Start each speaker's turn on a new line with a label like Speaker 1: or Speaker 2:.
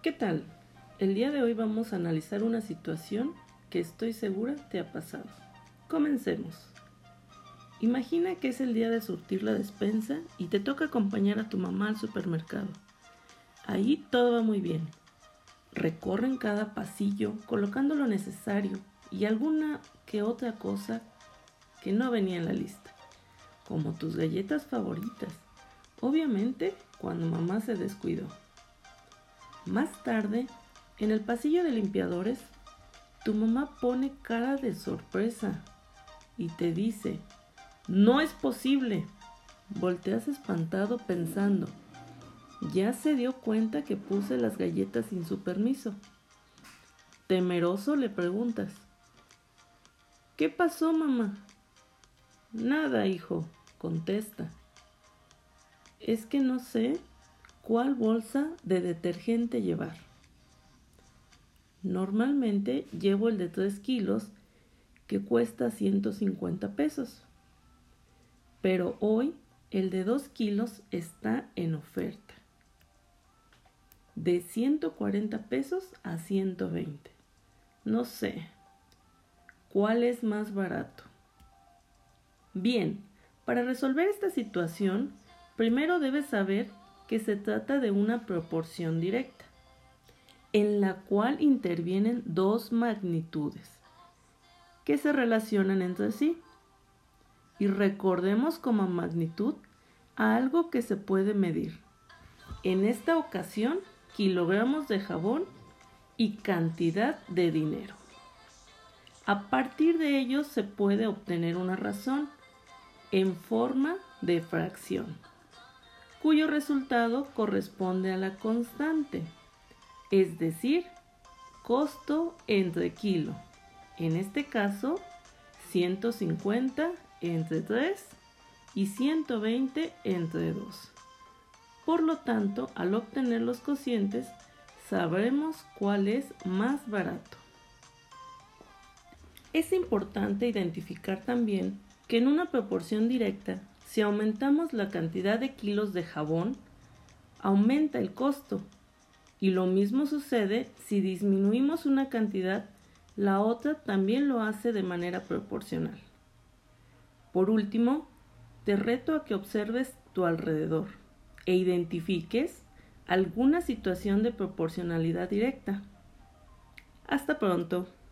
Speaker 1: ¿Qué tal? El día de hoy vamos a analizar una situación que estoy segura te ha pasado. Comencemos. Imagina que es el día de surtir la despensa y te toca acompañar a tu mamá al supermercado. Ahí todo va muy bien. Recorren cada pasillo colocando lo necesario y alguna que otra cosa que no venía en la lista, como tus galletas favoritas. Obviamente cuando mamá se descuidó. Más tarde, en el pasillo de limpiadores, tu mamá pone cara de sorpresa y te dice, no es posible. Volteas espantado pensando, ya se dio cuenta que puse las galletas sin su permiso. Temeroso le preguntas, ¿qué pasó mamá? Nada, hijo, contesta. Es que no sé ¿Cuál bolsa de detergente llevar? Normalmente llevo el de 3 kilos que cuesta 150 pesos. Pero hoy el de 2 kilos está en oferta. De 140 pesos a 120. No sé. ¿Cuál es más barato? Bien, para resolver esta situación, primero debes saber que se trata de una proporción directa, en la cual intervienen dos magnitudes que se relacionan entre sí. Y recordemos como magnitud algo que se puede medir. En esta ocasión, kilogramos de jabón y cantidad de dinero. A partir de ello se puede obtener una razón en forma de fracción cuyo resultado corresponde a la constante, es decir, costo entre kilo. En este caso, 150 entre 3 y 120 entre 2. Por lo tanto, al obtener los cocientes, sabremos cuál es más barato. Es importante identificar también que en una proporción directa si aumentamos la cantidad de kilos de jabón, aumenta el costo. Y lo mismo sucede si disminuimos una cantidad, la otra también lo hace de manera proporcional. Por último, te reto a que observes tu alrededor e identifiques alguna situación de proporcionalidad directa. Hasta pronto.